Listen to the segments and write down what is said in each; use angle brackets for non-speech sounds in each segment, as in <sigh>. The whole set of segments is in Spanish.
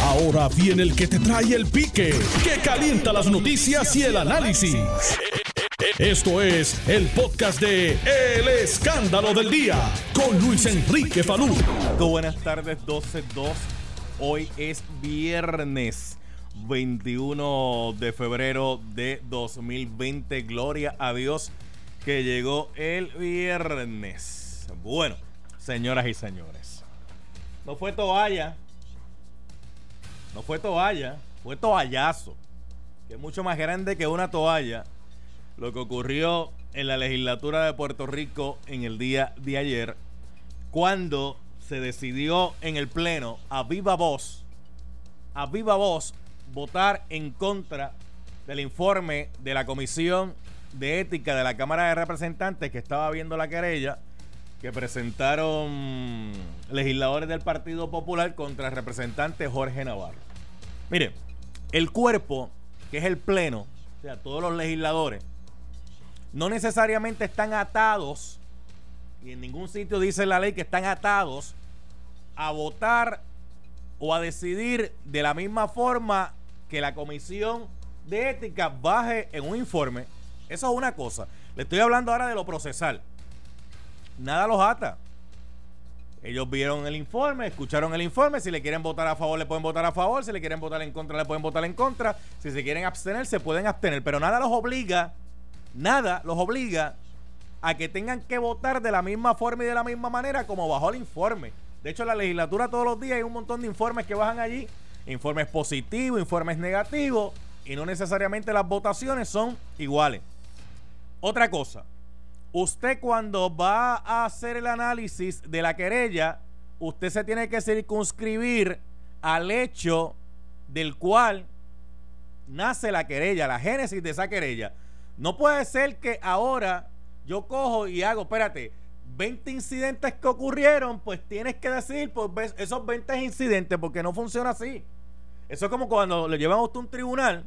Ahora viene el que te trae el pique, que calienta las noticias y el análisis. Esto es el podcast de El Escándalo del Día con Luis Enrique Falú. Buenas tardes, 12-2. Hoy es viernes 21 de febrero de 2020. Gloria a Dios que llegó el viernes. Bueno, señoras y señores, no fue toalla, no fue toalla, fue toallazo, que es mucho más grande que una toalla. Lo que ocurrió en la legislatura de Puerto Rico en el día de ayer, cuando se decidió en el Pleno a viva voz, a viva voz, votar en contra del informe de la Comisión de Ética de la Cámara de Representantes que estaba viendo la querella que presentaron legisladores del Partido Popular contra el representante Jorge Navarro. Mire, el cuerpo, que es el Pleno, o sea, todos los legisladores, no necesariamente están atados, y en ningún sitio dice la ley que están atados a votar o a decidir de la misma forma que la comisión de ética baje en un informe. Eso es una cosa. Le estoy hablando ahora de lo procesal. Nada los ata. Ellos vieron el informe, escucharon el informe. Si le quieren votar a favor, le pueden votar a favor. Si le quieren votar en contra, le pueden votar en contra. Si se quieren abstener, se pueden abstener. Pero nada los obliga, nada los obliga a que tengan que votar de la misma forma y de la misma manera como bajó el informe. De hecho, en la legislatura todos los días hay un montón de informes que bajan allí. Informes positivos, informes negativos. Y no necesariamente las votaciones son iguales. Otra cosa. Usted cuando va a hacer el análisis de la querella, usted se tiene que circunscribir al hecho del cual nace la querella, la génesis de esa querella. No puede ser que ahora yo cojo y hago, espérate, 20 incidentes que ocurrieron, pues tienes que decir pues, esos 20 incidentes, porque no funciona así. Eso es como cuando le llevan a usted un tribunal,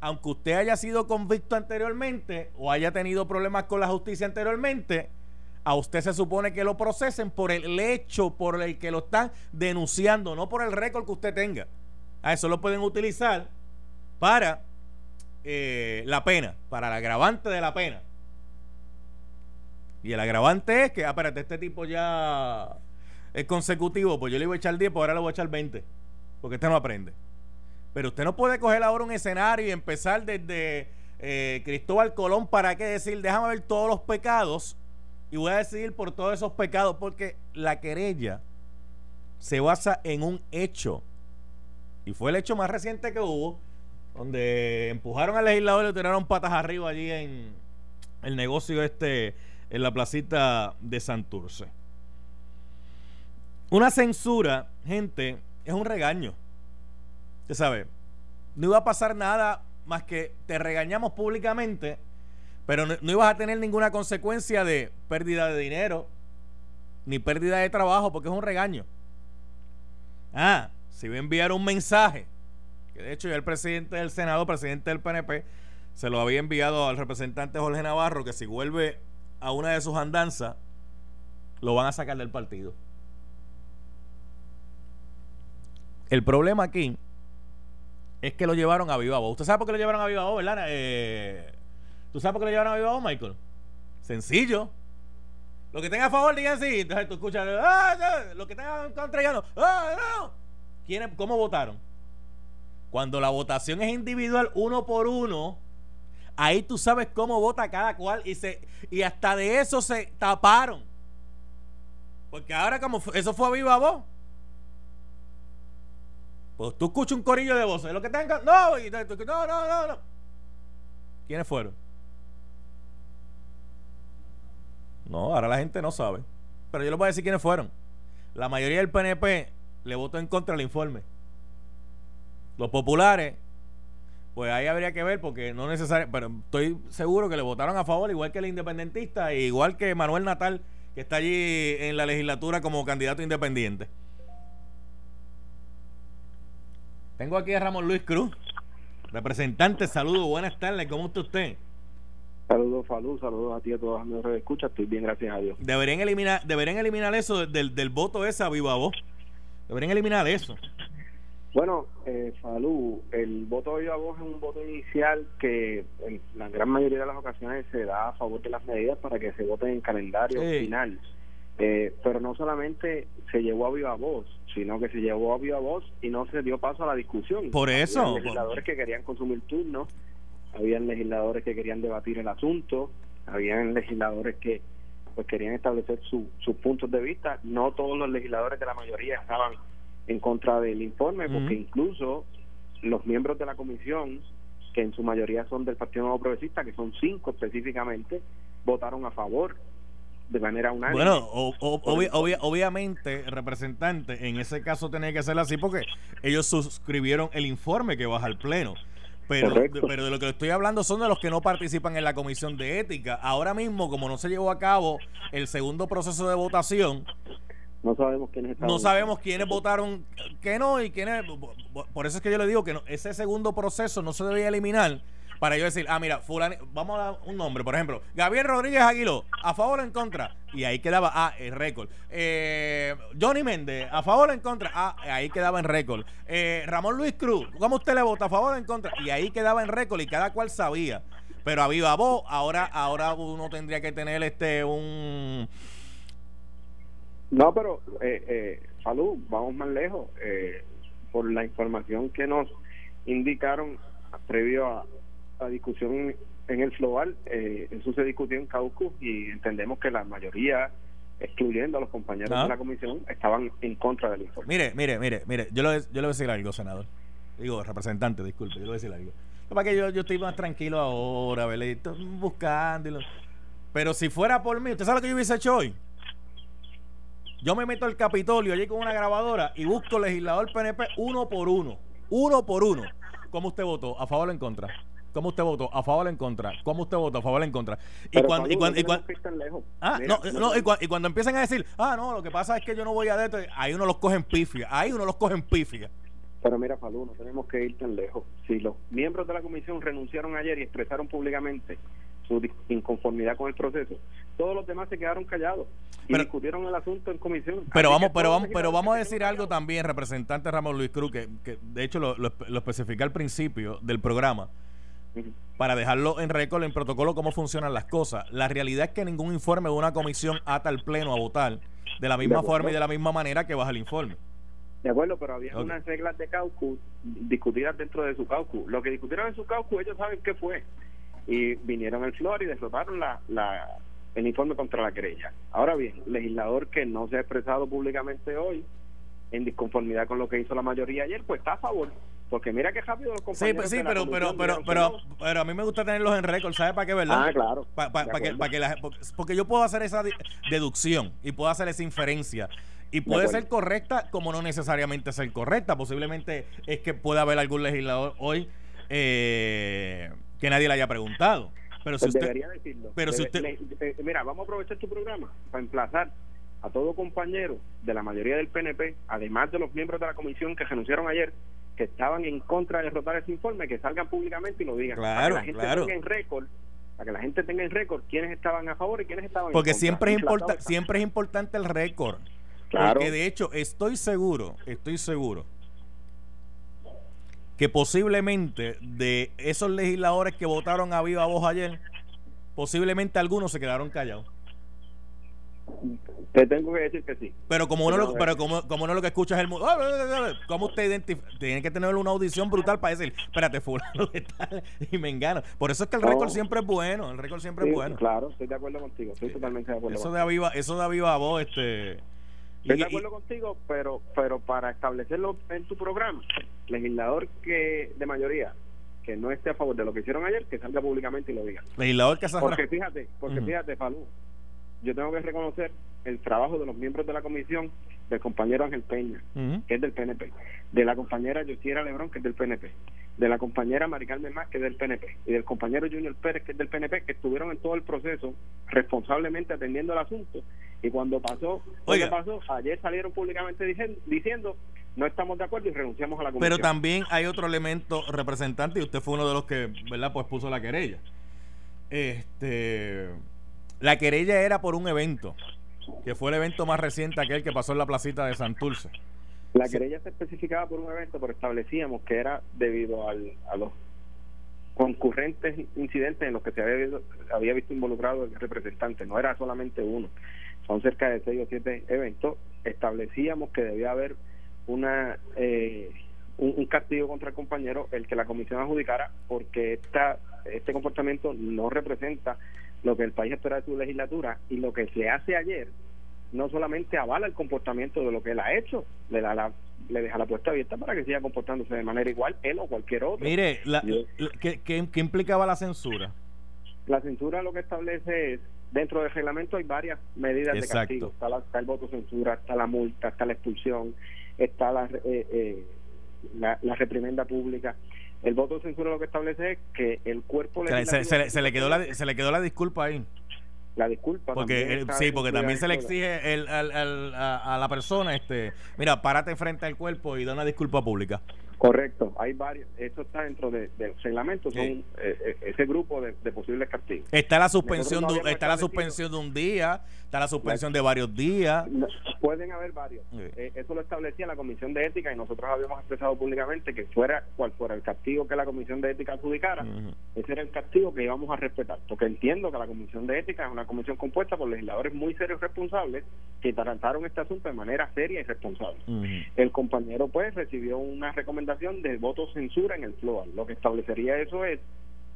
aunque usted haya sido convicto anteriormente o haya tenido problemas con la justicia anteriormente, a usted se supone que lo procesen por el hecho por el que lo están denunciando, no por el récord que usted tenga. A eso lo pueden utilizar para eh, la pena, para el agravante de la pena. Y el agravante es que, ah, espérate, este tipo ya es consecutivo, pues yo le iba a echar 10, pues ahora le voy a echar 20. Porque este no aprende. Pero usted no puede coger ahora un escenario y empezar desde eh, Cristóbal Colón para qué decir, déjame ver todos los pecados y voy a decidir por todos esos pecados, porque la querella se basa en un hecho. Y fue el hecho más reciente que hubo, donde empujaron al legislador y le tiraron patas arriba allí en el negocio este en la placita de Santurce. Una censura, gente, es un regaño. Usted sabe, no iba a pasar nada más que te regañamos públicamente, pero no, no, ibas a tener ninguna consecuencia de pérdida de dinero, ni pérdida de trabajo, porque es un regaño. Ah, si voy a enviar un mensaje, que de hecho ya el presidente del Senado, presidente del PNP, se lo había enviado al representante Jorge Navarro, que si vuelve a una de sus andanzas, lo van a sacar del partido. El problema aquí es que lo llevaron a Viva Voz. ¿Usted sabe por qué lo llevaron a Viva Voz, verdad? Eh, ¿Tú sabes por qué lo llevaron a Viva Voz, Michael? Sencillo. Lo que tenga a favor, digan sí. Entonces tú escuchas, ah, lo que tenga contra ya no. Ah, no. ¿Quiénes, ¿Cómo votaron? Cuando la votación es individual, uno por uno, ahí tú sabes cómo vota cada cual y se y hasta de eso se taparon. Porque ahora como eso fue a viva voz. Pues tú escuchas un corillo de voces, lo que tenga, no, y, no, no, no, no. ¿Quiénes fueron? No, ahora la gente no sabe. Pero yo les voy a decir quiénes fueron. La mayoría del PNP le votó en contra del informe. Los populares pues ahí habría que ver porque no necesariamente, pero estoy seguro que le votaron a favor, igual que el independentista, igual que Manuel Natal, que está allí en la legislatura como candidato independiente. Tengo aquí a Ramón Luis Cruz, representante, saludos, buenas tardes, ¿cómo está usted? Saludos, saludos, saludos a ti y a todos los que escuchan, estoy bien, gracias a Dios. Deberían eliminar, deberían eliminar eso del, del voto esa viva voz. Deberían eliminar eso. Bueno, eh, Falú, el voto de viva voz es un voto inicial que en la gran mayoría de las ocasiones se da a favor de las medidas para que se vote en calendario final. Eh, pero no solamente se llevó a viva voz, sino que se llevó a viva voz y no se dio paso a la discusión. Por eso. Había legisladores que querían consumir turnos, habían legisladores que querían debatir el asunto, habían legisladores que pues querían establecer sus puntos de vista. No todos los legisladores de la mayoría estaban en contra del informe, porque incluso los miembros de la comisión, que en su mayoría son del Partido Nuevo Progresista, que son cinco específicamente, votaron a favor de manera unánime. Bueno, obviamente, representante, en ese caso tenía que ser así porque ellos suscribieron el informe que baja al Pleno. Pero, pero de lo que estoy hablando son de los que no participan en la comisión de ética. Ahora mismo, como no se llevó a cabo el segundo proceso de votación, no sabemos quiénes No sabemos quiénes votaron que no y quiénes. Por eso es que yo le digo que ese segundo proceso no se debía eliminar para yo decir, ah, mira, fulano, vamos a dar un nombre, por ejemplo, Gabriel Rodríguez Aguiló, a favor o en contra, y ahí quedaba, ah, el récord. Eh, Johnny Méndez, a favor o en contra, ah, ahí quedaba en récord. Eh, Ramón Luis Cruz, ¿cómo usted le vota, a favor o en contra? Y ahí quedaba en récord y cada cual sabía. Pero a viva voz, ahora, ahora uno tendría que tener este un no, pero, eh, eh, salud, vamos más lejos. Eh, por la información que nos indicaron previo a la discusión en el Floal, eh, eso se discutió en Caucus y entendemos que la mayoría, excluyendo a los compañeros de la comisión, estaban en contra del informe. Mire, mire, mire, mire, yo le, yo le voy a decir algo, senador. Digo, representante, disculpe, yo le voy a decir algo. Para que yo, yo estoy más tranquilo ahora, ¿verdad? buscando. Pero si fuera por mí, ¿usted sabe lo que yo hubiese hecho hoy? Yo me meto al Capitolio allí con una grabadora y busco legislador PNP uno por uno. Uno por uno. ¿Cómo usted votó? ¿A favor o en contra? ¿Cómo usted votó? ¿A favor o en contra? ¿Cómo usted votó? ¿A favor o en contra? Y cuando, y cuando, y cuando, ah, no, no, y, cuando, empiezan a decir, ah, no, lo que pasa es que yo no voy a esto, ahí uno los coge en pifia, ahí uno los coge en pifia. Pero mira, Falú, no tenemos que ir tan lejos. Si los miembros de la comisión renunciaron ayer y expresaron públicamente su inconformidad con el proceso. Todos los demás se quedaron callados y discutieron el asunto en comisión. Pero vamos, pero vamos, pero vamos a decir algo también, representante Ramón Luis Cruz, que, que de hecho lo, lo, especifica al principio del programa. Para dejarlo en récord, en protocolo, cómo funcionan las cosas. La realidad es que ningún informe de una comisión ata al Pleno a votar de la misma forma y de la misma manera que baja el informe. De acuerdo, pero había unas reglas de caucus discutidas dentro de su caucus. Lo que discutieron en su caucus, ellos saben qué fue y vinieron al Flor y derrotaron la, la, el informe contra la querella. Ahora bien, legislador que no se ha expresado públicamente hoy en disconformidad con lo que hizo la mayoría ayer, pues está a favor. Porque mira qué rápido los compañeros. Sí, sí pero, pero, pero, pero, pero, a mí me gusta tenerlos en récord, ¿sabes para qué, verdad? Ah, claro. que, que la, porque yo puedo hacer esa deducción y puedo hacer esa inferencia. Y puede ser correcta como no necesariamente ser correcta. Posiblemente es que pueda haber algún legislador hoy eh, que nadie le haya preguntado. Pero si pues usted, debería decirlo. Pero si usted, eh, mira, vamos a aprovechar tu programa para emplazar a todo compañero de la mayoría del PNP, además de los miembros de la comisión que renunciaron ayer, que estaban en contra de derrotar ese informe, que salgan públicamente y lo digan. Claro, para que la gente claro. tenga en récord para que la gente tenga en récord quiénes estaban a favor y quiénes estaban Porque en contra. siempre es, importa, siempre es importante el récord. Claro. Porque de hecho, estoy seguro, estoy seguro que posiblemente de esos legisladores que votaron a viva voz ayer, posiblemente algunos se quedaron callados. Te tengo que decir que sí. Pero como uno, lo, pero como, como uno lo que escucha es el mundo, ¿cómo usted identifica? Tiene que tener una audición brutal para decir, espérate, fulano de tal, <laughs> y me engano. Por eso es que el récord siempre es bueno, el récord siempre Sí, es bueno. Claro, estoy de acuerdo contigo, estoy totalmente de acuerdo Eso de aviva, eso de aviva voz, este... Estoy de acuerdo contigo, pero pero para establecerlo en tu programa, legislador que de mayoría que no esté a favor de lo que hicieron ayer, que salga públicamente y lo diga. legislador que Porque fíjate, porque fíjate, Falú, yo tengo que reconocer el trabajo de los miembros de la comisión, del compañero Ángel Peña, que es del PNP, de la compañera Yosiera Lebrón, que es del PNP, de la compañera Maricarmen Más, que es del PNP, y del compañero Junior Pérez, que es del PNP, que estuvieron en todo el proceso responsablemente atendiendo el asunto. Y cuando pasó, Oiga. pasó, ayer salieron públicamente diciendo, diciendo no estamos de acuerdo y renunciamos a la comisión. Pero también hay otro elemento representante y usted fue uno de los que, ¿verdad? Pues puso la querella. Este, la querella era por un evento, que fue el evento más reciente aquel que pasó en la placita de Santurce. La querella se especificaba por un evento, pero establecíamos que era debido al, a los concurrentes incidentes en los que se había, había visto involucrado el representante, no era solamente uno, son cerca de seis o siete eventos, establecíamos que debía haber una eh, un, castigo contra el compañero, el que la comisión adjudicara, porque esta, este comportamiento no representa lo que el país espera de su legislatura y lo que se hace ayer no solamente avala el comportamiento de lo que él ha hecho, le da la le deja la puerta abierta para que siga comportándose de manera igual él o cualquier otro. Mire, ¿qué, implicaba la censura? La censura lo que establece es, dentro del reglamento hay varias medidas de castigo. Está, la, está, el voto censura, está la multa, está la expulsión, está la, eh, eh, la, reprimenda pública. El voto censura lo que establece es que el cuerpo se, se, le quedó la, se le quedó la disculpa ahí la disculpa. Porque sí, porque también se le exige el, a, a, la persona, este, mira, párate frente al cuerpo y da una disculpa pública. Correcto, hay varios, esto está dentro de, del reglamento, son eh, eh, ese grupo de, posibles castigos. Está la suspensión, de, está la suspensión de un día, está la suspensión de varios días. pueden haber varios. Eh, eso lo establecía la Comisión de Ética y nosotros habíamos expresado públicamente que fuera cual fuera el castigo que la Comisión de Ética adjudicara, ese era el castigo que íbamos a respetar, porque entiendo que la Comisión de Ética es una comisión compuesta por legisladores muy serios y responsables que trataron este asunto de manera seria y responsable. El compañero pues recibió una recomendación de voto censura en el FLOA. Lo que establecería eso es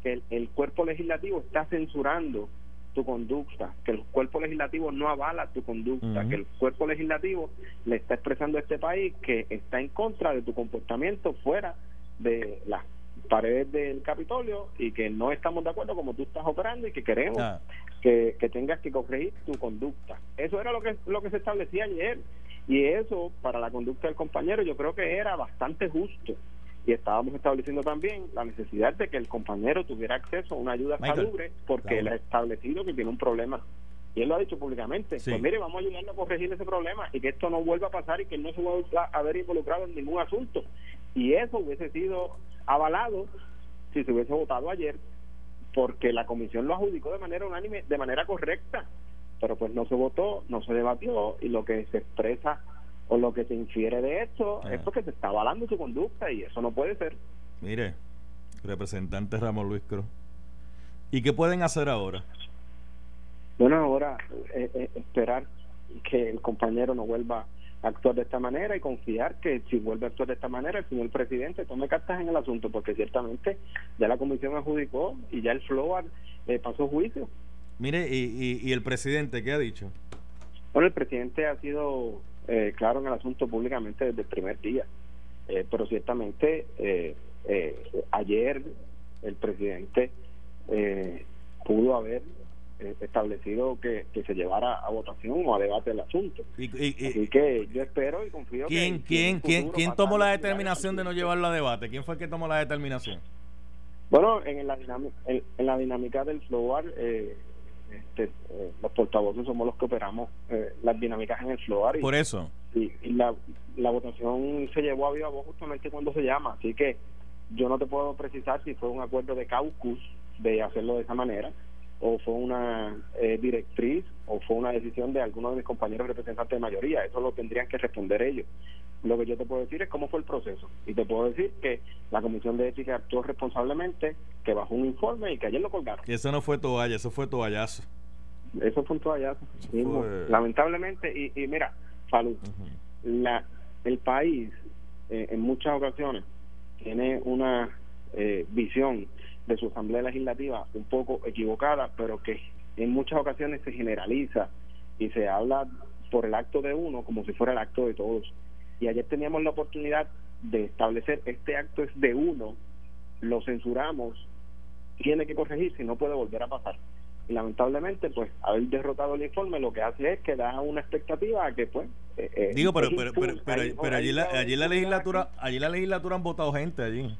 que el, cuerpo legislativo está censurando tu conducta, que el cuerpo legislativo no avala tu conducta, que el cuerpo legislativo le está expresando a este país que está en contra de tu comportamiento fuera de las paredes del Capitolio y que no estamos de acuerdo como tú estás operando y que queremos ah. que, que tengas que corregir tu conducta. Eso era lo que, lo que se establecía ayer. Y eso, para la conducta del compañero, yo creo que era bastante justo. Y estábamos estableciendo también la necesidad de que el compañero tuviera acceso a una ayuda salubre, porque él ha establecido que tiene un problema. Y él lo ha dicho públicamente. Pues mire, vamos a a corregir ese problema y que esto no vuelva a pasar y que no se vuelva a haber involucrado en ningún asunto. Y eso hubiese sido avalado si se hubiese votado ayer, porque la comisión lo adjudicó de manera unánime, de manera correcta pero pues no se votó, no se debatió y lo que se expresa o lo que se infiere de esto es ah. porque se está avalando su conducta y eso no puede ser. Mire, representante Ramón Luis Cruz, ¿y qué pueden hacer ahora? Bueno, ahora eh, eh, esperar que el compañero no vuelva a actuar de esta manera y confiar que si vuelve a actuar de esta manera el señor presidente tome cartas en el asunto porque ciertamente ya la comisión adjudicó y ya el FLOAR eh, pasó juicio Mire, y, y, el presidente qué ha dicho? Bueno, el presidente ha sido eh, claro en el asunto públicamente desde el primer día, eh, pero ciertamente eh, ayer el presidente pudo haber establecido que, se llevara a votación o a debate el asunto. Y, Así que yo espero y confío ¿Quién, que... ¿Quién, quién, tomó la determinación de no llevarlo a debate? ¿Quién fue el que tomó la determinación? Bueno, en la dinámica, en, la dinámica del Flowar, eh, este, eh, los portavoces somos los que operamos eh, las dinámicas en el FLOAR. Por eso. Y, la, la votación se llevó a viva voz justamente cuando se llama. Así que yo no te puedo precisar si fue un acuerdo de caucus de hacerlo de esa manera o fue una eh, directriz o fue una decisión de algunos de mis compañeros representantes de mayoría. Eso lo tendrían que responder ellos. Lo que yo te puedo decir es cómo fue el proceso. Y te puedo decir que la Comisión de Ética actuó responsablemente, que bajó un informe y que ayer lo colgaron. Y eso no fue toalla, eso fue toallazo. Eso fue un toallazo. Lamentablemente, y, y mira, salud. la, el país eh, en muchas ocasiones tiene una eh, visión de su Asamblea Legislativa un poco equivocada, pero que en muchas ocasiones se generaliza y se habla por el acto de uno como si fuera el acto de todos y ayer teníamos la oportunidad de establecer este acto es de uno, lo censuramos, tiene que corregir si no puede volver a pasar. Y lamentablemente, pues, haber derrotado el informe lo que hace es que da una expectativa a que, pues... Eh, eh, Digo, pero, pero, pero, allí, la, allí la legislatura, allí la legislatura han votado gente allí.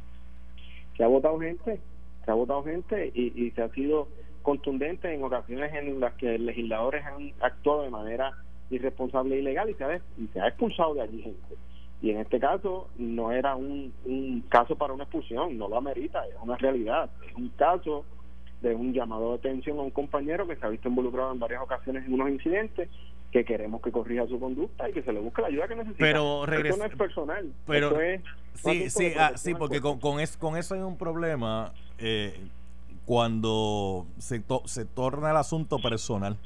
Se ha votado gente, se ha votado gente y, y se ha sido contundente en ocasiones en las que legisladores han actuado de manera irresponsable e ilegal y se, ha, y se ha expulsado de allí gente. Y en este caso no era un, un caso para una expulsión, no lo amerita, es una realidad. Es un caso de un llamado de atención a un compañero que se ha visto involucrado en varias ocasiones en unos incidentes que queremos que corrija su conducta y que se le busque la ayuda que necesita. Pero Esto no es personal. Pero es sí, sí, ah, sí, porque con, con, con, eso hay un problema eh, cuando se, se torna el asunto personal.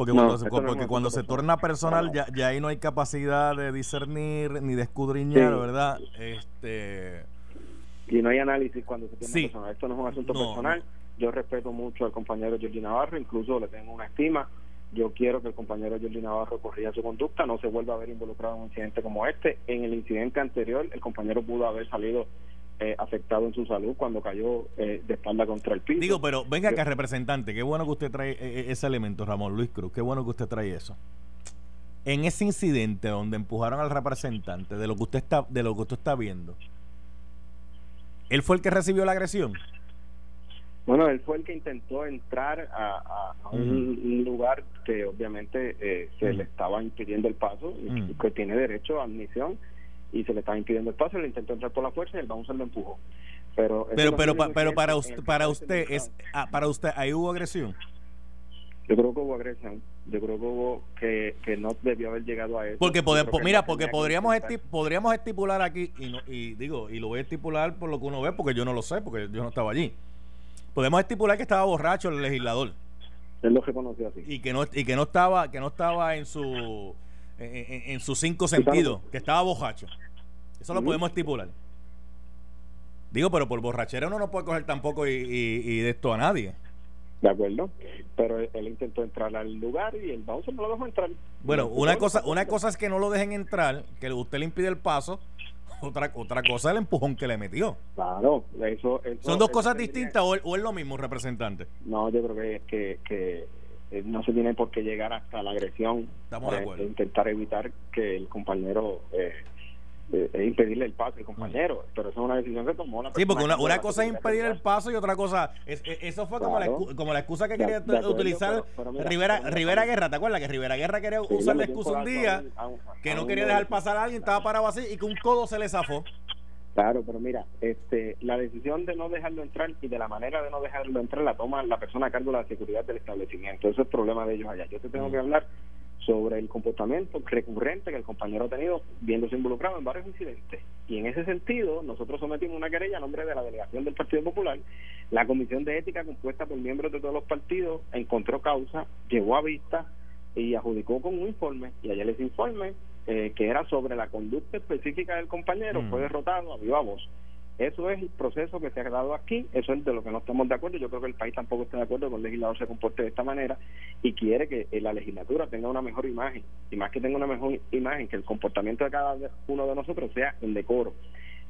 Porque cuando, se, porque cuando se torna personal ya, ya ahí no hay capacidad de discernir ni de escudriñar, ¿verdad? Este y no hay análisis cuando se tiene personal. Esto no es un asunto personal. Yo respeto mucho al compañero Jordi Navarro, incluso le tengo una estima. Yo quiero que el compañero Jordi Navarro corrija su conducta, no se vuelva a ver involucrado en un incidente como este. En el incidente anterior, el compañero pudo haber salido eh, afectado en su salud cuando cayó eh, de espalda contra el piso. Digo, pero venga acá, representante, qué bueno que usted trae eh, ese elemento, Ramón Luis Cruz, qué bueno que usted trae eso. En ese incidente donde empujaron al representante, de lo que usted está, de lo que usted está viendo, ¿él fue el que recibió la agresión? Bueno, él fue el que intentó entrar a, un lugar que obviamente eh, se le estaba impidiendo el paso, y que tiene derecho a admisión, y se le estaba impidiendo el paso, él intentó entrar por la fuerza y el bouncer lo empujó. Pero pero pero, pero para usted, para usted es ah, para usted ahí hubo agresión. Yo creo que hubo agresión. Yo creo que hubo que, que no debió haber llegado a eso. Porque mira, porque podríamos podríamos estipular aquí y, no, y digo y lo voy a estipular por lo que uno ve porque yo no lo sé porque yo no estaba allí podemos estipular que estaba borracho el legislador. Él lo reconoció así. Y que no, y que no estaba, que no estaba en su en, sus cinco sentidos, que estaba borracho. Eso lo podemos estipular. Digo, pero por borrachera uno no puede coger tampoco y, y, de esto a nadie. De acuerdo, pero él, intentó entrar al lugar y el bouncer no lo dejó entrar. Bueno, una cosa, una cosa es que no lo dejen entrar, que usted le impide el paso, <laughs> otra, otra cosa el empujón que le metió. Claro, eso. ¿Son dos cosas distintas o, es lo mismo, representante? No, yo creo que, que, que eh, no se tiene por qué llegar hasta la agresión. Estamos de eh, acuerdo. intentar evitar que el compañero eh, es impedirle el paso al compañero, pero eso es una decisión que tomó la Sí, porque una, una cosa es impedir el paso y otra cosa, es, eso fue como, la, como la excusa que quería utilizar Rivera, Rivera Guerra, ¿te acuerdas? Que Rivera Guerra quería usar la excusa un día, que no quería dejar pasar a alguien, estaba parado así y que un codo se le zafó. Claro, pero mira, este, la decisión de no dejarlo entrar y de la manera de no dejarlo entrar la toma la persona a cargo de la seguridad del establecimiento. Eso es el problema de ellos allá. Yo te tengo que hablar sobre el comportamiento recurrente que el compañero ha tenido viéndose involucrado en varios incidentes. Y en ese sentido, nosotros sometimos una querella a nombre de la delegación del Partido Popular. La Comisión de Ética, compuesta por miembros de todos los partidos, encontró causa, llevó a vista y adjudicó con un informe. Y ayer ese informe, eh, que era sobre la conducta específica del compañero, fue mm. derrotado a viva voz. Eso es el proceso que se ha dado aquí, eso es de lo que no estamos de acuerdo. Yo creo que el país tampoco está de acuerdo con que el legislador se comporte de esta manera y quiere que eh, la legislatura tenga una mejor imagen y más que tenga una mejor imagen, que el comportamiento de cada uno de nosotros sea en decoro.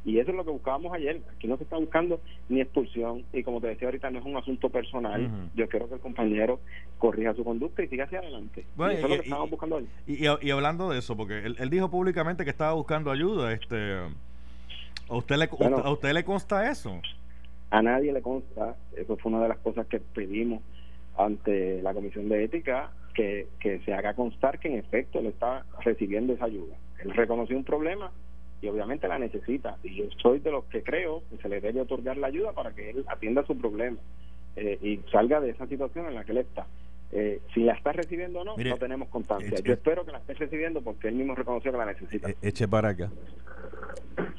Y eso es lo que buscábamos ayer. Aquí no se está buscando ni expulsión. Y como te decía ahorita, no es un asunto personal. Yo quiero que el compañero corrija su conducta y siga hacia adelante. Bueno, y eso es lo que estamos buscando hoy. Y, hablando de eso, porque él, él, dijo públicamente que estaba buscando ayuda. este ¿A usted, le, ¿A usted le consta eso? A nadie le consta. Eso fue una de las cosas que pedimos ante la Comisión de Ética, que, que se haga constar que en efecto él está recibiendo esa ayuda. Él reconoció un problema y obviamente la necesita. Y yo soy de los que creo que se le debe otorgar la ayuda para que él atienda su problema eh, y salga de esa situación en la que él está. Eh, si la está recibiendo o no, no tenemos constancia. Yo espero que la esté recibiendo porque él mismo reconoció que la necesita. E-, eche para acá.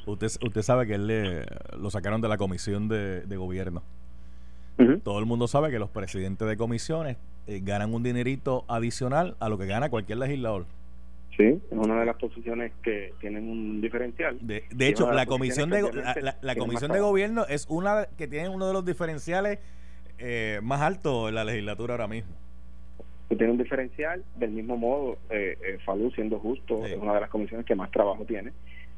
Usted, usted sabe que él le, lo sacaron de la comisión de, gobierno. Todo el mundo sabe que los presidentes de comisiones eh, ganan un dinerito adicional a lo que gana cualquier legislador. Sí, es una de las posiciones que tienen un diferencial. De, hecho, la comisión de la, comisión de gobierno es una que tiene uno de los diferenciales eh, más altos en la legislatura ahora mismo tiene un diferencial del mismo modo eh, eh Falú siendo justo es una de las comisiones que más trabajo tiene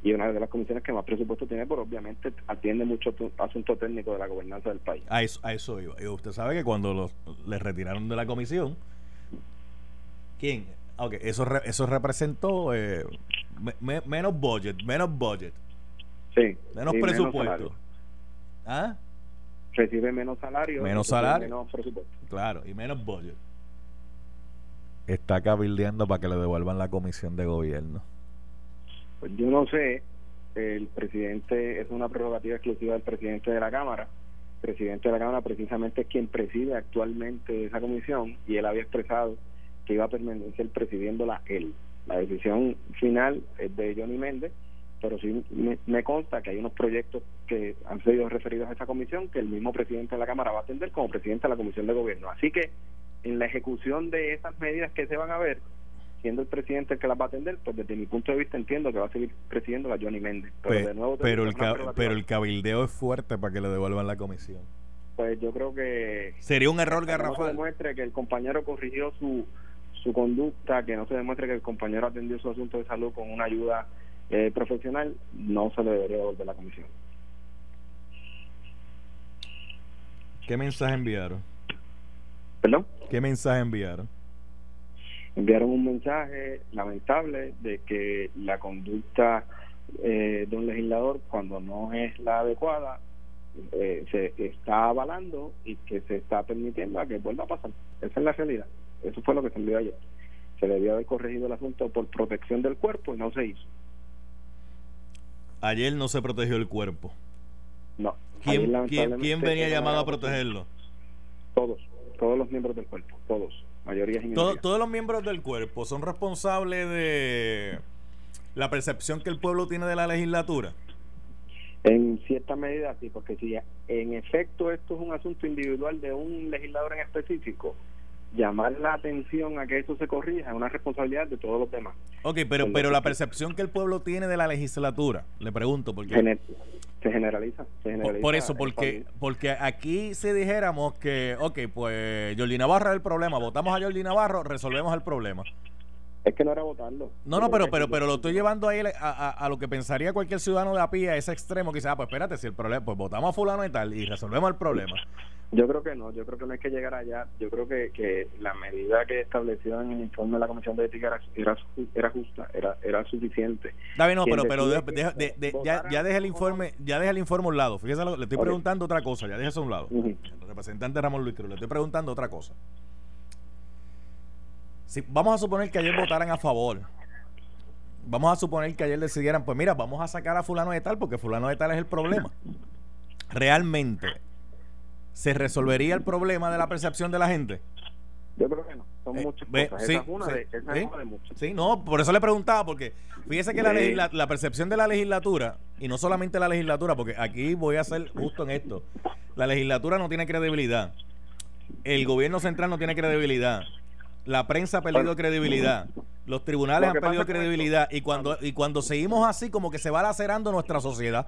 y una de las comisiones que más presupuesto tiene pero obviamente atiende mucho asunto técnico de la gobernanza del país. A eso, a eso iba. Y usted sabe que cuando los les retiraron de la comisión quién okay, eso eso representó eh, menos budget menos budget. Sí menos presupuesto. ¿Ah? recibe menos salario menos salario. menos presupuesto. Claro y menos budget está cabildeando para que le devuelvan la comisión de gobierno? Pues yo no sé, el presidente es una prerrogativa exclusiva del presidente de la Cámara. El presidente de la Cámara precisamente es quien preside actualmente esa comisión y él había expresado que iba a permanecer presidiéndola él. La decisión final es de Johnny Méndez, pero sí me, consta que hay unos proyectos que han sido referidos a esa comisión que el mismo presidente de la Cámara va a atender como presidente de la Comisión de Gobierno. Así que en la ejecución de esas medidas que se van a ver, siendo el presidente el que las va a atender, pues desde mi punto de vista entiendo que va a seguir presidiendo a Johnny Méndez. Pero, de nuevo, pero, el, pero el cabildeo es fuerte para que le devuelvan la comisión. Pues yo creo que... Sería un error garrafal. No se demuestre que el compañero corrigió su, su conducta, que no se demuestre que el compañero atendió su asunto de salud con una ayuda eh, profesional, no se le debería devolver la comisión. ¿Qué mensaje enviaron? ¿Perdón? ¿Qué mensaje enviaron? Enviaron un mensaje lamentable de que la conducta eh, de un legislador, cuando no es la adecuada, eh, se está avalando y que se está permitiendo a que vuelva a pasar. Esa es la realidad. Eso fue lo que se envió ayer. Se debió haber corregido el asunto por protección del cuerpo y no se hizo. Ayer no se protegió el cuerpo. No. ¿Quién, ¿quién venía llamado a protegerlo? Todos todos los miembros del cuerpo, todos, mayoría Todos los miembros del cuerpo son responsables de la percepción que el pueblo tiene de la legislatura. En cierta medida sí, porque si en efecto esto es un asunto individual de un legislador en específico, llamar la atención a que eso se corrija es una responsabilidad de todos los demás. Ok, pero, pero la percepción que el pueblo tiene de la legislatura, le pregunto, porque... se generaliza, Por, eso, porque porque aquí si dijéramos que, ok, pues Jordi Navarro es el problema, votamos a Jordi Navarro, resolvemos el problema. Es que no era votando. No, no, pero, pero, pero lo estoy llevando ahí a, a, lo que pensaría cualquier ciudadano de a pie, a ese extremo, que dice, ah, pues espérate, si el problema, pues votamos a fulano y tal y resolvemos el problema. Yo creo que no, yo creo que no hay que llegar allá. Yo creo que, que la medida que estableció en el informe de la Comisión de Ética era, era, justa, era, era suficiente. David, no, pero, pero ya, ya deja el informe, ya deja el informe a un lado. Fíjese, le estoy preguntando otra cosa, ya deja eso a un lado. El representante Ramón Luis Cruz, le estoy preguntando otra cosa. Si, vamos a suponer que ayer votaran a favor. Vamos a suponer que ayer decidieran, pues mira, vamos a sacar a fulano de tal porque fulano de tal es el problema. Realmente ¿se resolvería el problema de la percepción de la gente? Yo creo que no. Son eh, muchas cosas. esa es una, de, esa es una de muchas. Sí, no, por eso le preguntaba, porque fíjese que la, la, percepción de la legislatura, y no solamente la legislatura, porque aquí voy a ser justo en esto, la legislatura no tiene credibilidad, el gobierno central no tiene credibilidad, la prensa ha perdido credibilidad, los tribunales han perdido credibilidad, y cuando, y cuando seguimos así, como que se va lacerando nuestra sociedad.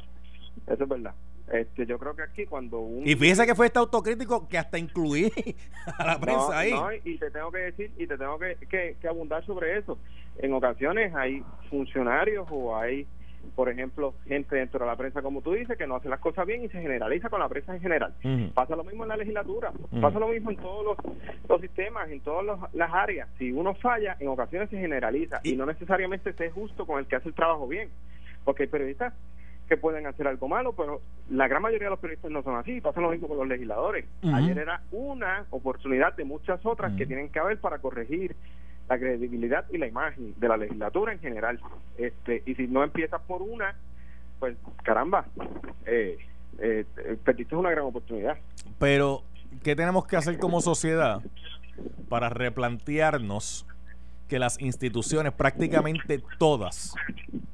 Eso es verdad. Este, yo creo que aquí cuando un... Y fíjese que fue este autocrítico que hasta incluí <laughs> a la prensa ahí. y te tengo que decir, y te tengo que, que, abundar sobre eso. En ocasiones hay funcionarios o hay, por ejemplo, gente dentro de la prensa, como tú dices, que no hace las cosas bien y se generaliza con la prensa en general. Pasa lo mismo en la legislatura, pasa lo mismo en todos los, los sistemas, en todas las áreas. Si uno falla, en ocasiones se generaliza y, y no necesariamente esté justo con el que hace el trabajo bien. Porque hay periodistas que pueden hacer algo malo, pero la gran mayoría de los periodistas no son así, pasa lo mismo con los legisladores. Ayer era una oportunidad de muchas otras que tienen que haber para corregir la credibilidad y la imagen de la legislatura en general. Este Y si no empiezas por una, pues caramba, eh, eh, perdiste una gran oportunidad. Pero, ¿qué tenemos que hacer como sociedad para replantearnos que las instituciones, prácticamente todas,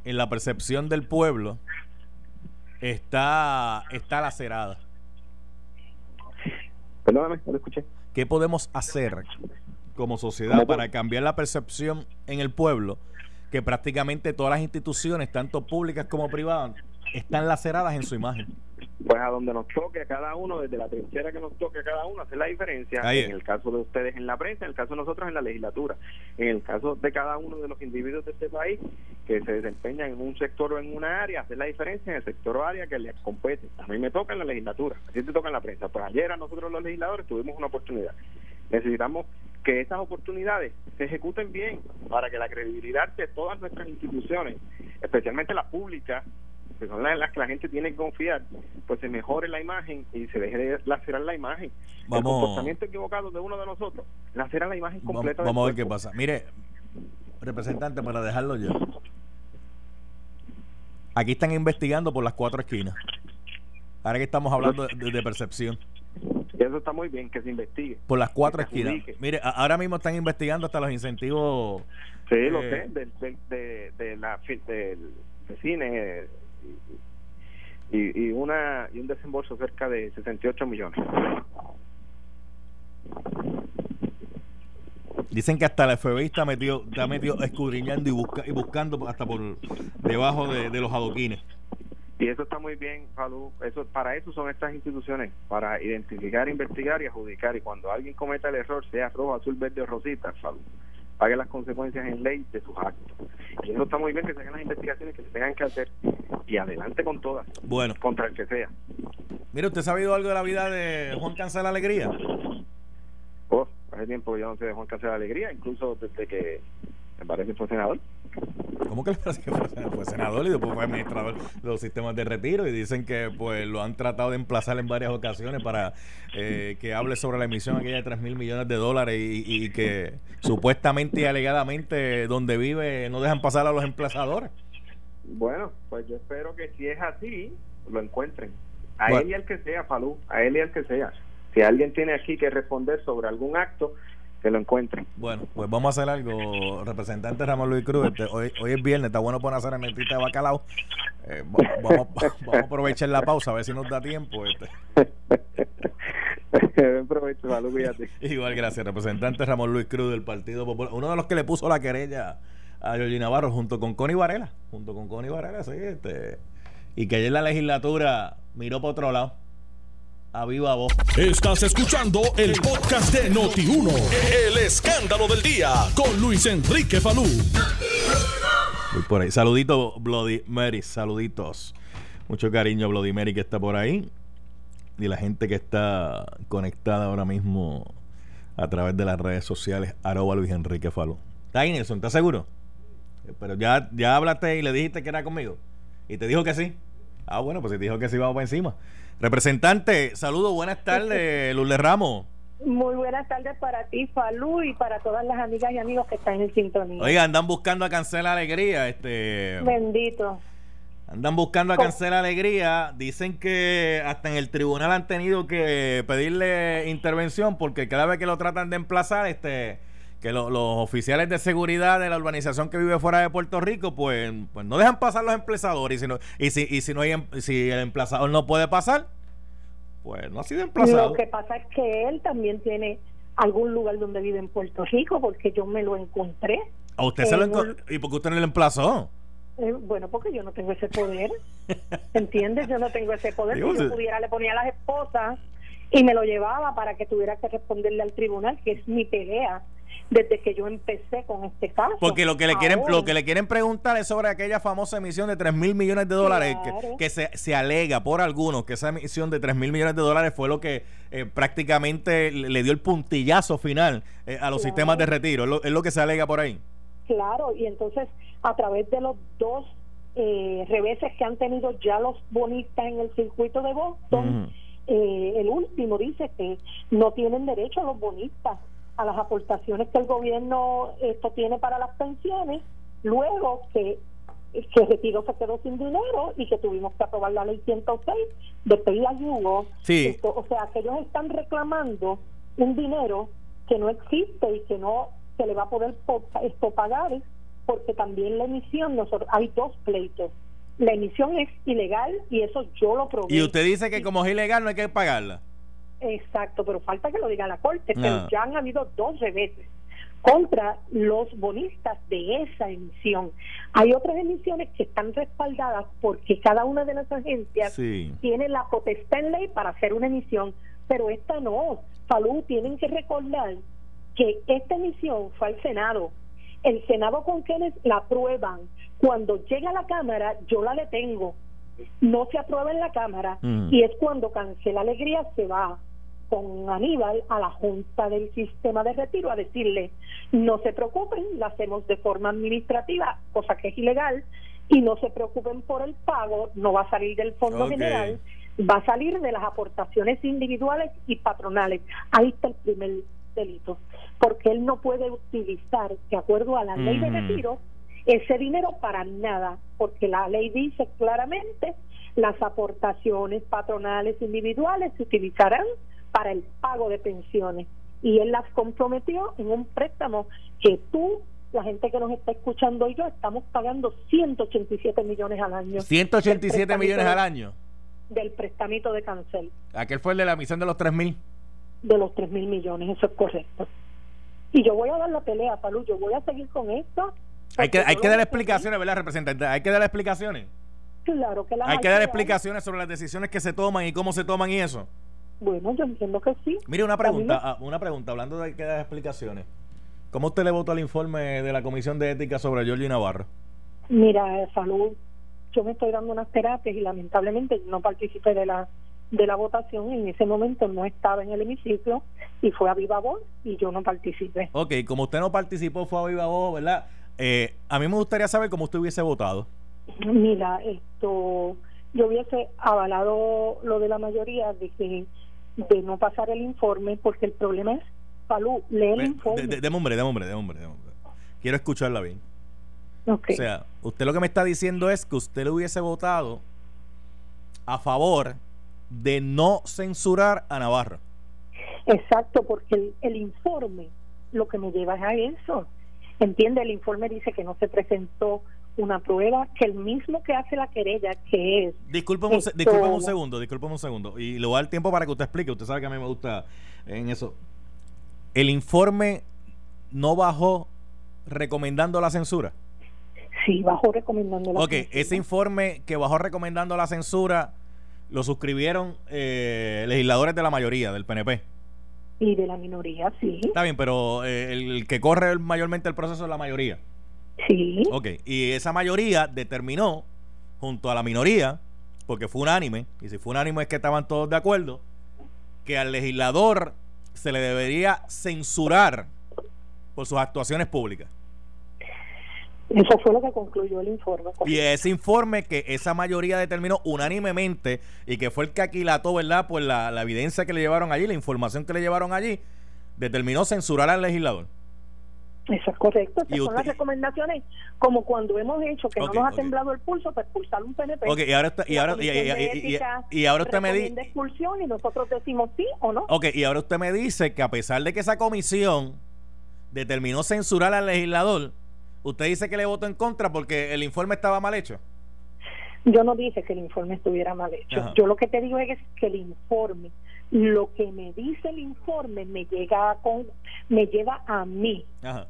en la percepción del pueblo, está, está lacerada. Perdóname, no lo escuché. ¿Qué podemos hacer como sociedad para cambiar la percepción en el pueblo que prácticamente todas las instituciones, tanto públicas como privadas, están laceradas en su imagen? pues a donde nos toque a cada uno, desde la trinchera que nos toque a cada uno, hacer la diferencia. En el caso de ustedes en la prensa, en el caso de nosotros en la legislatura, en el caso de cada uno de los individuos de este país que se desempeñan en un sector o en una área, hacer la diferencia en el sector o área que les compete. A mí me toca en la legislatura, a ti te toca en la prensa. Pues ayer a nosotros los legisladores tuvimos una oportunidad. Necesitamos que esas oportunidades se ejecuten bien para que la credibilidad de todas nuestras instituciones, especialmente la pública, que son las, que la gente tiene que confiar, pues se mejore la imagen y se deje de lacerar la imagen. Vamos, el comportamiento equivocado de uno de nosotros lacera la imagen completa. Vamos, a ver qué pasa. Mire, representante, para dejarlo yo. Aquí están investigando por las cuatro esquinas. Ahora que estamos hablando de, percepción. Eso está muy bien, que se investigue. Por las cuatro esquinas. Mire, ahora mismo están investigando hasta los incentivos. Sí, lo eh, sé, de, de, la, del cine y, y, una, y un desembolso cerca de 68 millones. Dicen que hasta la FBI está metido, está metido escudriñando y, busca, y buscando hasta por debajo de, los adoquines. Y eso está muy bien, Falú. Eso, para eso son estas instituciones, para identificar, investigar y adjudicar. Y cuando alguien cometa el error, sea rojo, azul, verde o rosita, Falú, pague las consecuencias en ley de sus actos. Y eso está muy bien que se hagan las investigaciones que se tengan que hacer y adelante con todas. Bueno. Contra el que sea. Mire, ¿usted ha sabido algo de la vida de Juan Cancel Alegría? Oh, hace tiempo yo no sé de Juan Cancel Alegría, incluso desde que me parece fue senador. ¿Cómo que le parece que <laughs> fue, senador y después fue administrador de los sistemas de retiro? Y dicen que pues lo han tratado de emplazar en varias ocasiones para eh, que hable sobre la emisión aquella de 3 mil millones de dólares y, que supuestamente y alegadamente donde vive no dejan pasar a los emplazadores. Bueno, pues yo espero que si es así, lo encuentren. A él y al que sea, Falú, a él y al que sea. Si alguien tiene aquí que responder sobre algún acto, que lo encuentren. Bueno, pues vamos a hacer algo, representante Ramón Luis Cruz. Este, hoy, hoy es viernes, está bueno poner hacer mentita de bacalao. Eh, vamos, <laughs> vamos, a aprovechar la pausa a ver si nos da tiempo. Este. <laughs> provecho, salud, Igual, gracias, representante Ramón Luis Cruz del Partido Popular. Uno de los que le puso la querella a Georgina Navarro junto con Connie Varela. Junto con Connie Varela, sí. Este, y que ayer la legislatura miró para otro lado a viva voz. Estás escuchando el podcast de Noti1. El escándalo del día con Luis Enrique Falú. Voy por ahí. Saludito, Bloody Mary. Saluditos. Mucho cariño, Bloody Mary, que está por ahí. Y la gente que está conectada ahora mismo a través de las redes sociales. Arroba Luis Enrique Falú. ¿Está ahí, Nelson? ¿Estás seguro? Pero ya, ya hablaste y le dijiste que era conmigo. Y te dijo que sí. Ah, bueno, pues si te dijo que sí, vamos para encima. Representante, saludos, buenas tardes, <laughs> Lule Ramos. Muy buenas tardes para ti, Falú, y para todas las amigas y amigos que están en sintonía. Oiga, andan buscando a Cancela Alegría. este Bendito. Andan buscando a Cancela Alegría. Dicen que hasta en el tribunal han tenido que pedirle intervención porque cada vez que lo tratan de emplazar, este que los oficiales de seguridad de la urbanización que vive fuera de Puerto Rico, pues, pues no dejan pasar los emplazadores. Y si, no, y si, y si, no hay, em, si el emplazador no puede pasar, pues no ha sido emplazado. Lo que pasa es que él también tiene algún lugar donde vive en Puerto Rico, porque yo me lo encontré. ¿A usted se lo encontró? ¿Y por qué usted no lo emplazó? Eh, bueno, porque yo no tengo ese poder. <laughs> ¿Entiendes? Yo no tengo ese poder. si yo pudiera, le ponía a las esposas y me lo llevaba para que tuviera que responderle al tribunal, que es mi pelea desde que yo empecé con este caso. Porque lo que le quieren lo que le quieren preguntar es sobre aquella famosa emisión de 3 mil millones de dólares que, se, se, alega por algunos que esa emisión de 3 mil millones de dólares fue lo que eh, prácticamente le dio el puntillazo final eh, a los sistemas de retiro. Es lo, que se alega por ahí. Claro, y entonces a través de los dos eh, reveses que han tenido ya los bonistas en el circuito de Boston, el último dice que no tienen derecho los bonistas a las aportaciones que el gobierno esto tiene para las pensiones, luego que que Retiro se quedó sin dinero y que tuvimos que aprobar la ley 106 de pedir ayuda. Sí. o sea, que ellos están reclamando un dinero que no existe y que no se le va a poder esto pagar porque también la emisión, nosotros hay dos pleitos. La emisión es ilegal y eso yo lo probé. Y usted dice que como es ilegal no hay que pagarla. Exacto, pero falta que lo diga la Corte, pero ya han habido dos reveses contra los bonistas de esa emisión. Hay otras emisiones que están respaldadas porque cada una de las agencias tiene la potestad en ley para hacer una emisión, pero esta no. Salud tienen que recordar que esta emisión fue al Senado. El Senado con quienes la aprueban. Cuando llega a la Cámara, yo la detengo. No se aprueba en la Cámara mm. y es cuando cancela alegría se va con Aníbal a la Junta del Sistema de Retiro a decirle, no se preocupen, la hacemos de forma administrativa, cosa que es ilegal, y no se preocupen por el pago, no va a salir del Fondo General, va a salir de las aportaciones individuales y patronales. Ahí está el primer delito, porque él no puede utilizar, de acuerdo a la ley de retiro, ese dinero para nada, porque la ley dice claramente las aportaciones patronales individuales se utilizarán para el pago de pensiones y él las comprometió en un préstamo que tú la gente que nos está escuchando y yo estamos pagando 187 millones al año. 187 millones al año. Del prestamito de cancel. Aquel fue el de la misión de los 3 mil. De los 3 mil millones, eso es correcto. Y yo voy a dar la pelea, Salud, yo voy a seguir con esto. Hay que, hay que dar explicaciones, ¿verdad, representante? Hay que dar explicaciones. Claro que las hay, que dar explicaciones sobre las decisiones que se toman y cómo se toman y eso. Bueno, yo entiendo que sí. Mire, una pregunta, ah, una pregunta, hablando de que dar explicaciones. ¿Cómo usted le votó al informe de la Comisión de Ética sobre Giorgio Navarro? Mira, salud, yo me estoy dando unas terapias y lamentablemente no participé de la de la votación en ese momento no estaba en el hemiciclo y fue a viva voz y yo no participé. Ok, como usted no participó, fue a viva voz, ¿verdad? Eh, a mí me gustaría saber cómo usted hubiese votado. Mira, esto, yo hubiese avalado lo de la mayoría de que de no pasar el informe porque el problema es salud, lee el informe. De, de, hombre, de hombre, de hombre, Quiero escucharla bien. O sea, usted lo que me está diciendo es que usted le hubiese votado a favor de no censurar a Navarro. Exacto, porque el, informe lo que me lleva es a eso. Entiende, el informe dice que no se presentó una prueba que el mismo que hace la querella, que es... Discúlpeme un, un segundo, discúlpeme un segundo. Y le voy a dar tiempo para que usted explique. Usted sabe que a mí me gusta en eso. El informe no bajó recomendando la censura. Sí, bajó recomendando la censura. Ok, ese informe que bajó recomendando la censura lo suscribieron eh, legisladores de la mayoría, del PNP. Y de la minoría, sí. Está bien, pero eh, el, que corre mayormente el proceso es la mayoría. Sí. Ok, y esa mayoría determinó, junto a la minoría, porque fue unánime, y si fue unánime es que estaban todos de acuerdo, que al legislador se le debería censurar por sus actuaciones públicas. Eso fue lo que concluyó el informe. Y ese informe que esa mayoría determinó unánimemente y que fue el que aquilató, ¿verdad? Pues la, la evidencia que le llevaron allí, la información que le llevaron allí, determinó censurar al legislador. Eso es correcto. Estas son las recomendaciones, como cuando hemos hecho que no nos ha temblado el pulso para expulsar un PNP. Ok, y ahora, y ahora, y, ahora usted me dice. expulsión y nosotros decimos sí o no. Ok, y ahora usted me dice que a pesar de que esa comisión determinó censurar al legislador, usted dice que le votó en contra porque el informe estaba mal hecho. Yo no dije que el informe estuviera mal hecho. Yo lo que te digo es que el informe lo que me dice el informe me llega con me lleva a mí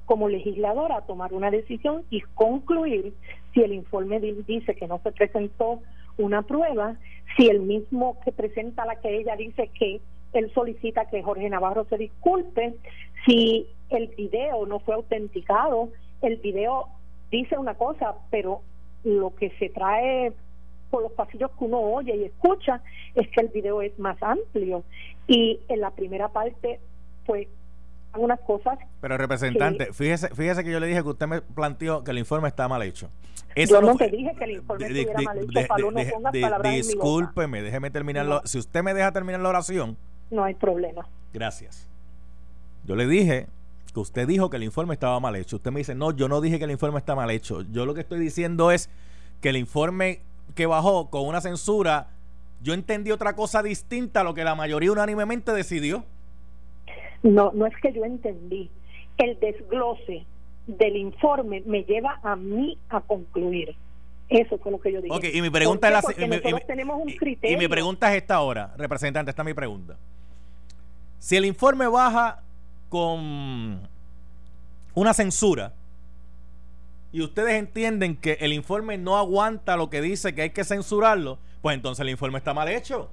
como legisladora a tomar una decisión y concluir si el informe dice que no se presentó una prueba si el mismo que presenta la que ella dice que él solicita que Jorge Navarro se disculpe si el video no fue autenticado el video dice una cosa pero lo que se trae por los pasillos que uno oye y escucha es que el video es más amplio. Y en la primera parte pues algunas cosas pero representante fíjese fíjese que yo le dije que usted me planteó que el informe está mal hecho. Yo no, te dije que el informe estuviera mal hecho no pongas palabras discúlpeme déjeme terminarlo si usted me deja terminar la oración. No hay problema. Gracias. Yo le dije que usted dijo que el informe estaba mal hecho. Usted me dice no yo no dije que el informe está mal hecho. Yo lo que estoy diciendo es que el informe que bajó con una censura, yo entendí otra cosa distinta a lo que la mayoría unánimemente decidió. No, no es que yo entendí. El desglose del informe me lleva a mí a concluir. Eso fue lo que yo dije. Ok, y mi pregunta es la y, tenemos un criterio. Y mi pregunta es esta ahora, representante, esta es mi pregunta. Si el informe baja con una censura, y ustedes entienden que el informe no aguanta lo que dice que hay que censurarlo, pues entonces el informe está mal hecho.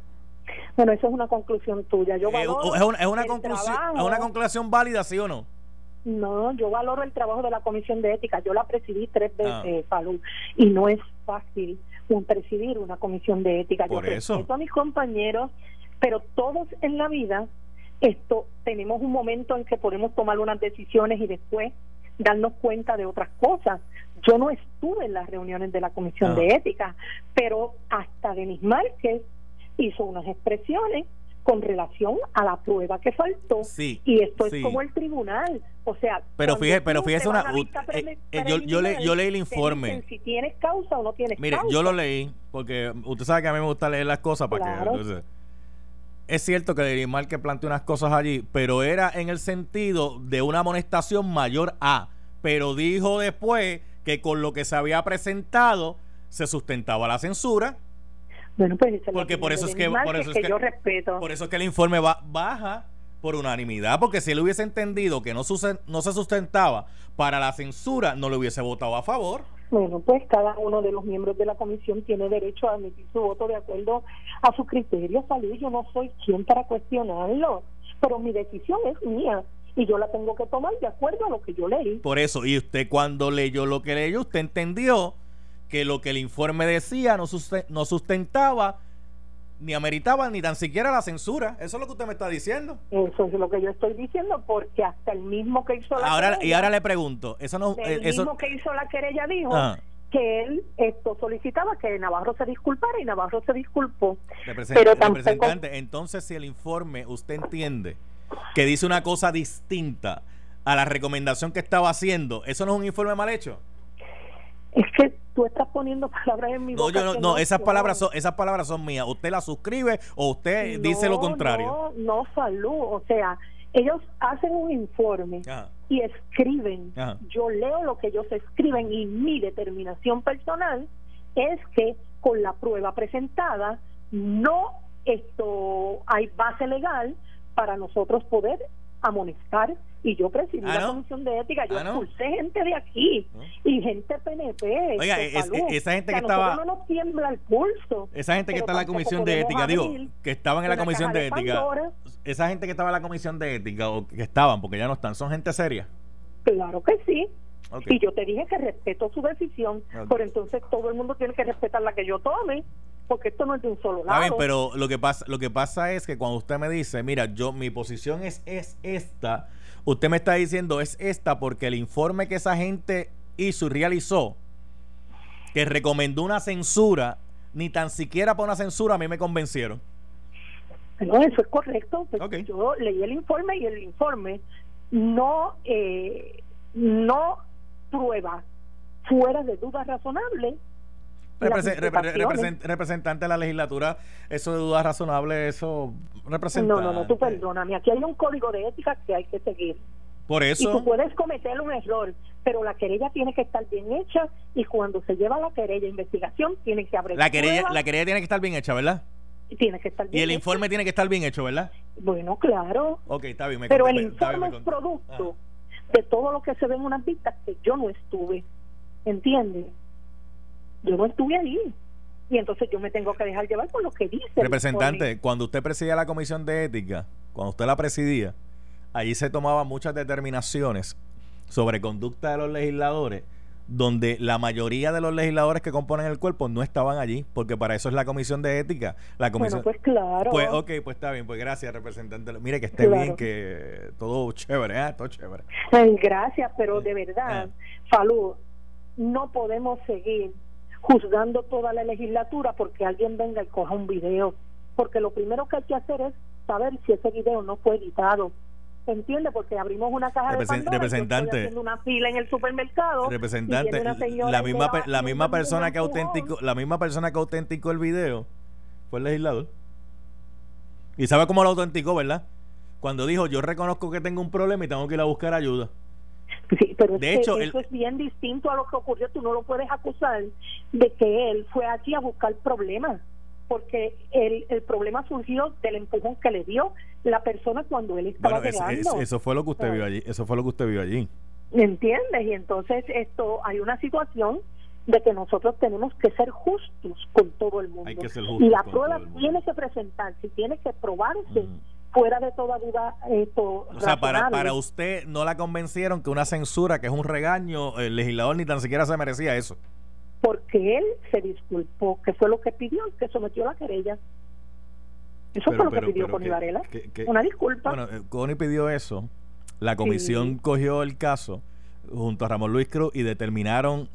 Bueno, eso es una conclusión tuya. Yo eh, es, una, es, una conclusión, ¿Es una conclusión válida, sí o no? No, yo valoro el trabajo de la Comisión de Ética. Yo la presidí tres veces, ah. y no es fácil un presidir una Comisión de Ética. Por yo eso. a mis compañeros, pero todos en la vida esto tenemos un momento en que podemos tomar unas decisiones y después darnos cuenta de otras cosas. Yo no estuve en las reuniones de la Comisión de Ética, pero hasta Denis Márquez hizo unas expresiones con relación a la prueba que faltó y esto es como el tribunal o sea pero fíjese pero fíjese una eh, eh, yo, yo, le, yo leí el informe. si tienes causa o no tienes mire yo lo leí porque usted sabe que a mí me gusta leer las cosas para que es cierto que mal que planteó unas cosas allí, pero era en el sentido de una amonestación mayor a. Pero dijo después que con lo que se había presentado se sustentaba la censura. Bueno, pues porque por eso es que, por eso es que, yo respeto. Por eso es que el informe va, baja por unanimidad, porque si él hubiese entendido que no, no se sustentaba para la censura, no le hubiese votado a favor. Bueno, pues cada uno de los miembros de la comisión tiene derecho a emitir su voto de acuerdo a su criterio, salud. Yo no soy quien para cuestionarlo, pero mi decisión es mía y yo la tengo que tomar de acuerdo a lo que yo leí. Por eso, y usted cuando leyó lo que leyó, usted entendió que lo que el informe decía no, no sustentaba ni ameritaba ni tan siquiera la censura. Eso es lo que usted me está diciendo. Eso es lo que yo estoy diciendo, porque hasta el mismo que hizo la ahora, querella. Y ahora le pregunto, eso no. El eh, mismo que hizo la querella dijo. Ah. que él esto solicitaba que Navarro se disculpara y Navarro se disculpó. pero representante, entonces si el informe usted entiende que dice una cosa distinta a la recomendación que estaba haciendo, ¿eso no es un informe mal hecho? Es que tú estás poniendo palabras en mi no, Yo no, no, esas palabras son esas palabras son mías. ¿Usted las suscribe o usted dice lo contrario? No, no, salud. O sea, ellos hacen un informe y escriben. Yo leo lo que ellos escriben y mi determinación personal es que con la prueba presentada no esto hay base legal para nosotros poder amonestar y yo presidí ah, la comisión de ética, yo ah, expulsé gente de aquí y gente PNP. Oiga, esa gente que estaba. No nos tiembla el pulso. Esa gente que está en la comisión de ética, digo, que estaban en la comisión de, ética. Esa gente que estaba en la comisión de ética, o que estaban, porque ya no están, ¿son gente seria? Claro que sí. Y yo te dije que respeto su decisión, pero entonces todo el mundo tiene que respetar la que yo tome porque esto no es de un solo lado. pero lo que pasa lo que pasa es que cuando usted me dice, mira, yo mi posición es es esta, usted me está diciendo es esta porque el informe que esa gente hizo y realizó que recomendó una censura, ni tan siquiera para una censura a mí me convencieron. No, eso es correcto. Pues yo leí el informe y el informe no eh, no prueba fuera de representante de la legislatura, eso de dudas razonables, eso representa. No, no, no, tú perdóname. Aquí hay un código de ética que hay que seguir. Por eso. Y tú puedes cometer un error, pero la querella tiene que estar bien hecha y cuando se lleva la querella investigación tiene que abrir. La querella, la querella tiene que estar bien hecha, ¿verdad? Tiene que estar bien Y el informe tiene que estar bien hecho, ¿verdad? Bueno, claro. Ok, está bien. pero el informe es producto ah. de todo lo que se ve en unas vistas que yo no estuve. ¿Entiendes? Yo no estuve ahí. Y entonces yo me tengo que dejar llevar por lo que dice. Representante, cuando usted presidía la comisión de ética, cuando usted la presidía, ahí se tomaban muchas determinaciones sobre conducta de los legisladores, donde la mayoría de los legisladores que componen el cuerpo no estaban allí, porque para eso es la comisión de ética. La comisión, bueno, pues claro. Pues ok, pues está bien, pues gracias, representante. Mire que esté bien, que todo chévere, ¿eh? todo chévere. Gracias, pero de verdad, salud, no podemos seguir juzgando toda la legislatura porque alguien venga y coja un video. Porque lo primero que hay que hacer es saber si ese video no fue editado. ¿Se entiende? Porque abrimos una caja de Pandora, representante, una fila en el supermercado. Representante, la misma la misma persona que auténtico la misma persona que autenticó el video fue el legislador. Y sabe cómo lo autenticó, ¿verdad? Cuando dijo, "Yo reconozco que tengo un problema y tengo que ir a buscar ayuda." Sí, pero de hecho, eso es bien distinto a lo que ocurrió. Tú no lo puedes acusar de que él fue allí a buscar problemas, porque el, el problema surgió del empujón que le dio la persona cuando él estaba bueno, eso fue lo que usted vio allí. Eso fue lo que usted vio allí. ¿Me entiendes? Y entonces esto hay una situación de que nosotros tenemos que ser justos con todo el mundo. y la prueba tiene que presentarse, tiene que probarse. Mm fuera de toda duda esto o sea para, para usted no la convencieron que una censura que es un regaño el legislador ni tan siquiera se merecía eso. Porque él se disculpó que fue lo que pidió que sometió la querella. Eso fue lo que pidió Connie Varela. una disculpa. Bueno eh, Connie pidió eso. La comisión cogió el caso junto a Ramón Luis Cruz y determinaron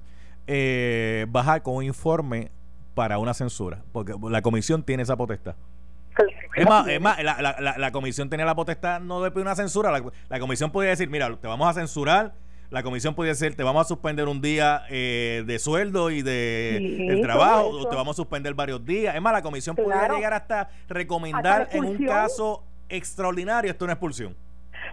eh, bajar con un informe para una censura porque la comisión tiene esa potestad. es más, es más la, la, la, comisión tenía la potestad no de pedir una censura. La, comisión podía decir, mira, te vamos a censurar la comisión podía ser, te vamos a suspender un día eh, de sueldo y de el trabajo, o te vamos a suspender varios días. Es más, la comisión podía llegar hasta recomendar en un caso extraordinario esto una expulsión.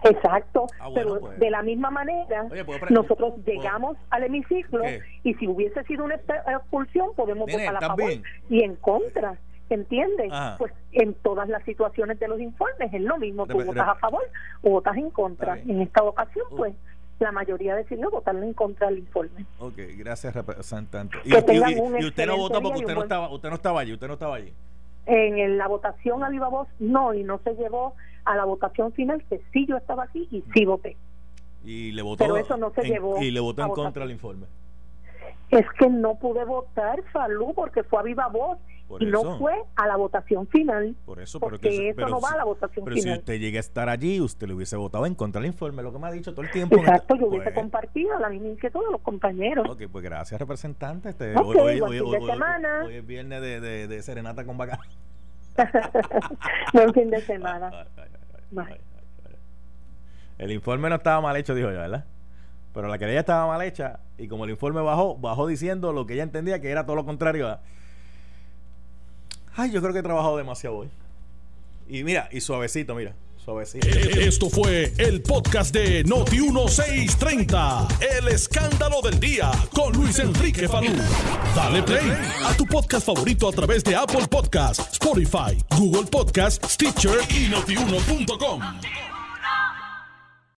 Exacto, ah, pero pues. de la misma manera nosotros llegamos al hemiciclo y si hubiese sido una expulsión podemos votar a favor y en contra. ¿Entiendes? Pues en todas las situaciones de los informes es lo mismo, tú votas a favor o votas en contra. En esta ocasión, uh. pues, la mayoría decidió votar en contra del informe. Ok, gracias, representante. Y, usted no votó porque usted no, estaba, usted no estaba allí, usted no estaba allí. En la votación a viva voz, no, y no se llevó a la votación final, que sí yo estaba aquí y sí voté. Y le votó, Pero eso no se llevó y le votó en contra del informe. Es que no pude votar, Falú, porque fue a viva voz y no fue a la votación final. Por eso, porque eso no va a la votación pero final. Pero si usted llega a estar allí, usted le hubiese votado en contra del informe, lo que me ha dicho todo el tiempo. Exacto, yo hubiese pues. compartido la misma inquietud de los compañeros. Ok, pues gracias, representante. Este, hoy, hoy, hoy, hoy, es viernes de, de, de serenata con vaca. <laughs> Buen fin de semana. El informe no estaba mal hecho, dijo ella, ¿verdad? Pero la querella estaba mal hecha y como el informe bajó, bajó diciendo lo que ella entendía que era todo lo contrario Ay, yo creo que he trabajado demasiado hoy. Y mira, y suavecito, mira. Suavecito. Eh, esto fue el podcast de Noti1630. El escándalo del día con Luis Enrique Falú. Dale play a tu podcast favorito a través de Apple Podcasts, Spotify, Google Podcasts, Stitcher y notiuno.com.